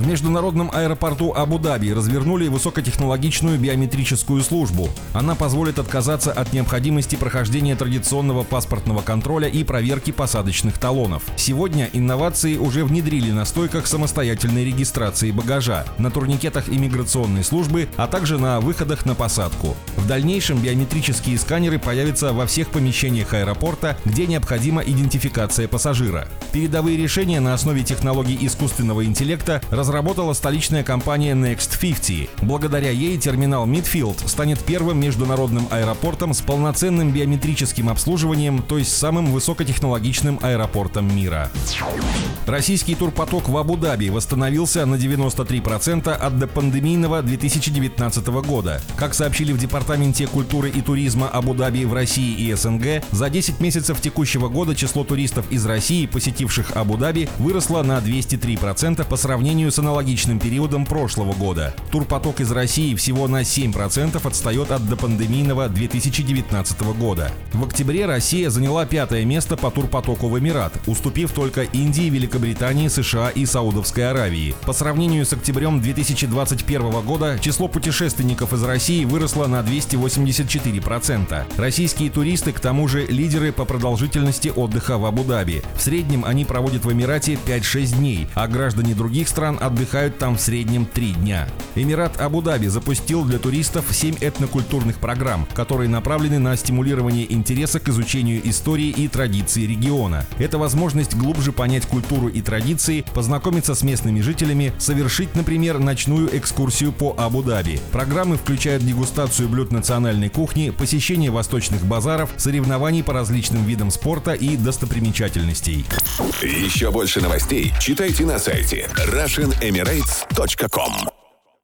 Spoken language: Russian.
В международном аэропорту Абу-Даби развернули высокотехнологичную биометрическую службу. Она позволит отказаться от необходимости прохождения традиционного паспортного контроля и проверки посадочных талонов. Сегодня инновации уже внедрили на стойках самостоятельной регистрации багажа, на турникетах иммиграционной службы, а также на выходах на посадку. В дальнейшем биометрические сканеры появятся во всех помещениях аэропорта, где необходима идентификация пассажира. Передовые решения на основе технологий искусственного интеллекта разработала столичная компания Next 50. Благодаря ей терминал Midfield станет первым международным аэропортом с полноценным биометрическим обслуживанием, то есть самым высокотехнологичным аэропортом мира. Российский турпоток в Абу-Даби восстановился на 93% от допандемийного 2019 года. Как сообщили в Департаменте культуры и туризма Абу-Даби в России и СНГ, за 10 месяцев текущего года число туристов из России, посетивших Абу-Даби, выросло на 203% по сравнению с аналогичным периодом прошлого года. Турпоток из России всего на 7% отстает от допандемийного 2019 года. В октябре Россия заняла пятое место по турпотоку в Эмират, уступив только Индии, Великобритании, США и Саудовской Аравии. По сравнению с октябрем 2021 года число путешественников из России выросло на 284%. Российские туристы, к тому же, лидеры по продолжительности отдыха в Абу-Даби. В среднем они проводят в Эмирате 5-6 дней, а граждане других стран отдыхают там в среднем три дня. Эмират Абу-Даби запустил для туристов семь этнокультурных программ, которые направлены на стимулирование интереса к изучению истории и традиций региона. Это возможность глубже понять культуру и традиции, познакомиться с местными жителями, совершить, например, ночную экскурсию по Абу-Даби. Программы включают дегустацию блюд национальной кухни, посещение восточных базаров, соревнований по различным видам спорта и достопримечательностей. Еще больше новостей читайте на сайте Russian russianemirates.com